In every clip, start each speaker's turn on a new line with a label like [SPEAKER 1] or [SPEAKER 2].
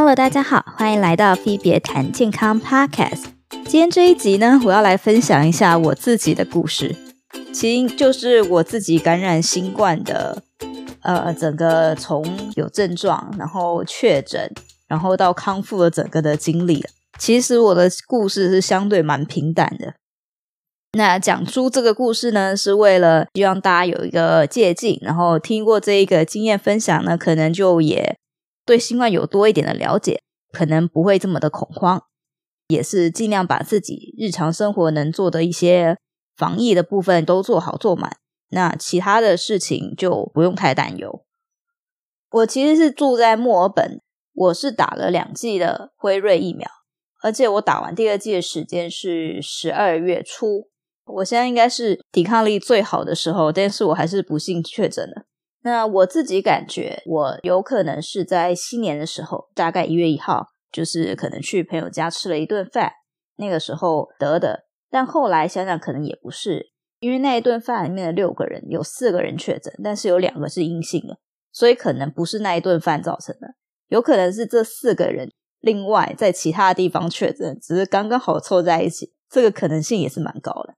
[SPEAKER 1] Hello，大家好，欢迎来到 Phoebe 别谈健康 Podcast。今天这一集呢，我要来分享一下我自己的故事，其实就是我自己感染新冠的，呃，整个从有症状，然后确诊，然后到康复的整个的经历。其实我的故事是相对蛮平淡的。那讲出这个故事呢，是为了希望大家有一个借鉴，然后听过这一个经验分享呢，可能就也对新冠有多一点的了解，可能不会这么的恐慌，也是尽量把自己日常生活能做的一些防疫的部分都做好做满，那其他的事情就不用太担忧。我其实是住在墨尔本，我是打了两剂的辉瑞疫苗，而且我打完第二剂的时间是十二月初，我现在应该是抵抗力最好的时候，但是我还是不幸确诊了。那我自己感觉，我有可能是在新年的时候，大概一月一号，就是可能去朋友家吃了一顿饭，那个时候得的。但后来想想，可能也不是，因为那一顿饭里面的六个人，有四个人确诊，但是有两个是阴性的，所以可能不是那一顿饭造成的，有可能是这四个人另外在其他地方确诊，只是刚刚好凑在一起，这个可能性也是蛮高的。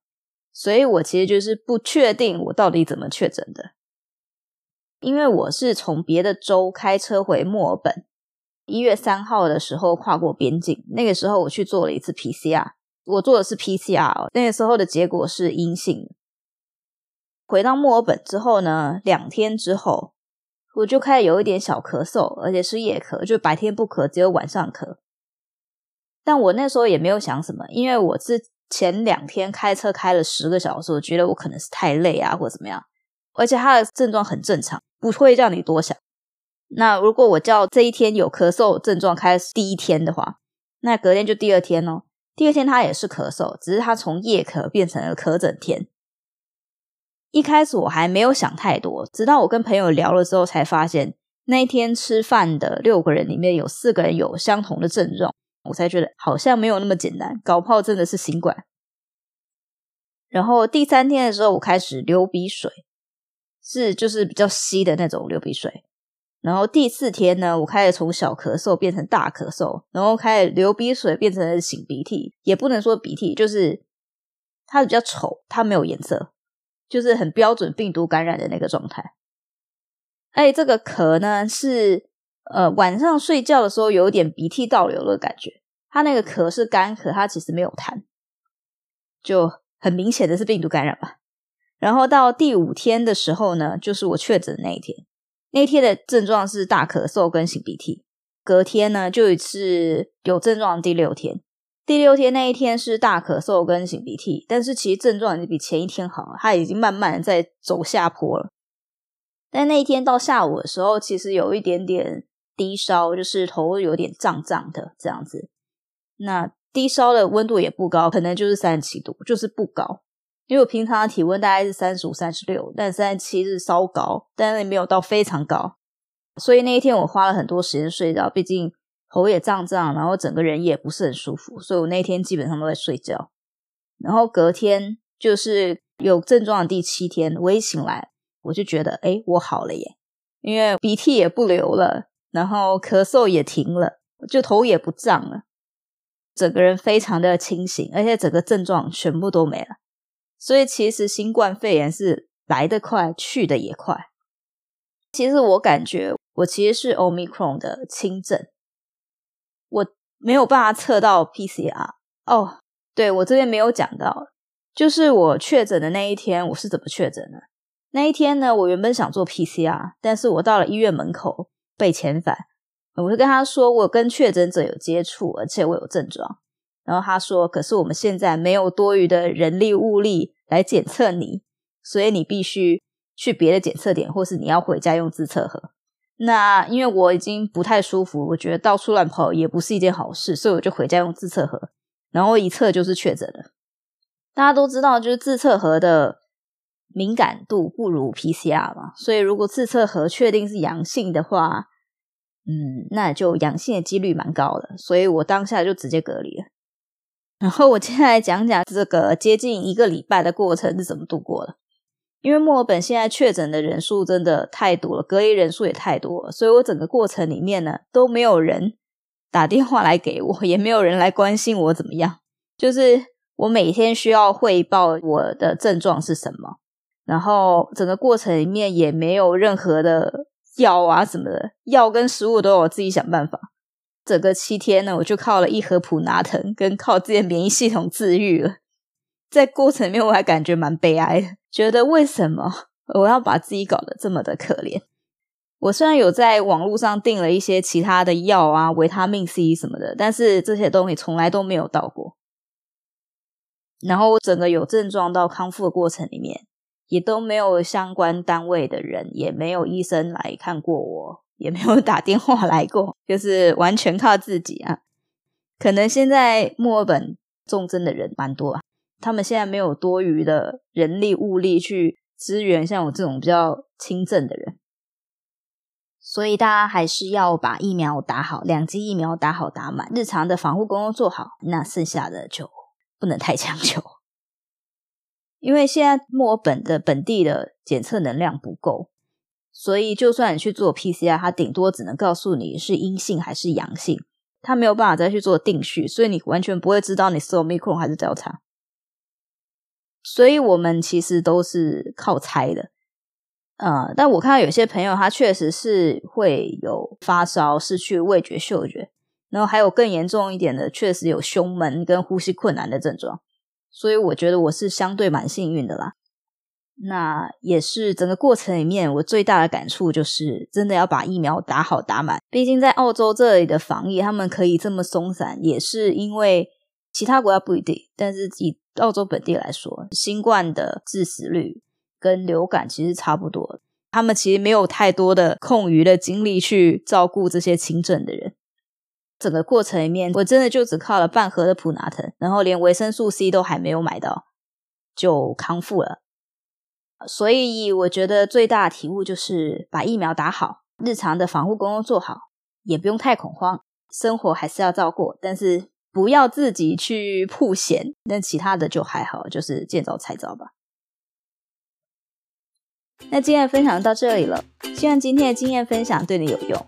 [SPEAKER 1] 所以我其实就是不确定我到底怎么确诊的。因为我是从别的州开车回墨尔本，一月三号的时候跨过边境，那个时候我去做了一次 PCR，我做的是 PCR，那个时候的结果是阴性。回到墨尔本之后呢，两天之后我就开始有一点小咳嗽，而且是夜咳，就白天不咳，只有晚上咳。但我那时候也没有想什么，因为我之前两天开车开了十个小时，我觉得我可能是太累啊，或怎么样，而且他的症状很正常。不会让你多想。那如果我叫这一天有咳嗽症状开始第一天的话，那隔天就第二天哦。第二天他也是咳嗽，只是他从夜咳变成了咳整天。一开始我还没有想太多，直到我跟朋友聊了之后，才发现那一天吃饭的六个人里面有四个人有相同的症状，我才觉得好像没有那么简单，搞不好真的是新冠。然后第三天的时候，我开始流鼻水。是，就是比较稀的那种流鼻水，然后第四天呢，我开始从小咳嗽变成大咳嗽，然后开始流鼻水变成擤鼻涕，也不能说鼻涕，就是它比较丑，它没有颜色，就是很标准病毒感染的那个状态。哎，这个咳呢是呃晚上睡觉的时候有点鼻涕倒流的感觉，它那个咳是干咳，它其实没有痰，就很明显的是病毒感染吧。然后到第五天的时候呢，就是我确诊那一天。那天的症状是大咳嗽跟擤鼻涕。隔天呢，就是有症状第六天。第六天那一天是大咳嗽跟擤鼻涕，但是其实症状已经比前一天好了，它已经慢慢的在走下坡了。但那一天到下午的时候，其实有一点点低烧，就是头有点胀胀的这样子。那低烧的温度也不高，可能就是三十七度，就是不高。因为我平常的体温大概是三十五、三十六，但三十七是稍高，但是没有到非常高。所以那一天我花了很多时间睡觉，毕竟头也胀胀，然后整个人也不是很舒服，所以我那一天基本上都在睡觉。然后隔天就是有症状的第七天，我一醒来我就觉得，诶，我好了耶，因为鼻涕也不流了，然后咳嗽也停了，就头也不胀了，整个人非常的清醒，而且整个症状全部都没了。所以其实新冠肺炎是来得快，去得也快。其实我感觉我其实是 Omicron 的轻症，我没有办法测到 PCR。哦，对，我这边没有讲到，就是我确诊的那一天，我是怎么确诊的？那一天呢，我原本想做 PCR，但是我到了医院门口被遣返，我就跟他说我跟确诊者有接触，而且我有症状。然后他说：“可是我们现在没有多余的人力物力来检测你，所以你必须去别的检测点，或是你要回家用自测盒。那因为我已经不太舒服，我觉得到处乱跑也不是一件好事，所以我就回家用自测盒。然后一测就是确诊了。大家都知道，就是自测盒的敏感度不如 PCR 嘛，所以如果自测盒确定是阳性的话，嗯，那就阳性的几率蛮高的，所以我当下就直接隔离了。”然后我接下来讲讲这个接近一个礼拜的过程是怎么度过的。因为墨尔本现在确诊的人数真的太多了，隔离人数也太多了，所以我整个过程里面呢都没有人打电话来给我，也没有人来关心我怎么样。就是我每天需要汇报我的症状是什么，然后整个过程里面也没有任何的药啊什么的，药跟食物都有我自己想办法。整个七天呢，我就靠了一盒普拿疼，跟靠自己的免疫系统自愈了。在过程里面，我还感觉蛮悲哀的，觉得为什么我要把自己搞得这么的可怜？我虽然有在网络上订了一些其他的药啊，维他命 C 什么的，但是这些东西从来都没有到过。然后整个有症状到康复的过程里面，也都没有相关单位的人，也没有医生来看过我。也没有打电话来过，就是完全靠自己啊。可能现在墨尔本重症的人蛮多啊，他们现在没有多余的人力物力去支援像我这种比较轻症的人，所以大家还是要把疫苗打好，两剂疫苗打好打满，日常的防护工作做好，那剩下的就不能太强求，因为现在墨尔本的本地的检测能量不够。所以，就算你去做 PCR，它顶多只能告诉你是阴性还是阳性，它没有办法再去做定序，所以你完全不会知道你是 Omicron 还是 Delta。所以我们其实都是靠猜的，呃，但我看到有些朋友他确实是会有发烧、失去味觉、嗅觉，然后还有更严重一点的，确实有胸闷跟呼吸困难的症状。所以我觉得我是相对蛮幸运的啦。那也是整个过程里面，我最大的感触就是，真的要把疫苗打好打满。毕竟在澳洲这里的防疫，他们可以这么松散，也是因为其他国家不一定。但是以澳洲本地来说，新冠的致死率跟流感其实差不多，他们其实没有太多的空余的精力去照顾这些轻症的人。整个过程里面，我真的就只靠了半盒的普拿疼，然后连维生素 C 都还没有买到，就康复了。所以我觉得最大的体悟就是把疫苗打好，日常的防护工作做好，也不用太恐慌，生活还是要照顾，但是不要自己去曝险。那其他的就还好，就是见招拆招吧。那今天的分享到这里了，希望今天的经验分享对你有用。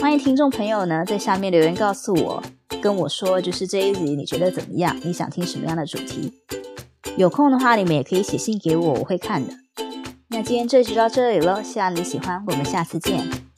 [SPEAKER 1] 欢迎听众朋友呢在下面留言告诉我，跟我说就是这一集你觉得怎么样？你想听什么样的主题？有空的话，你们也可以写信给我，我会看的。那今天这集就到这里了，希望你喜欢，我们下次见。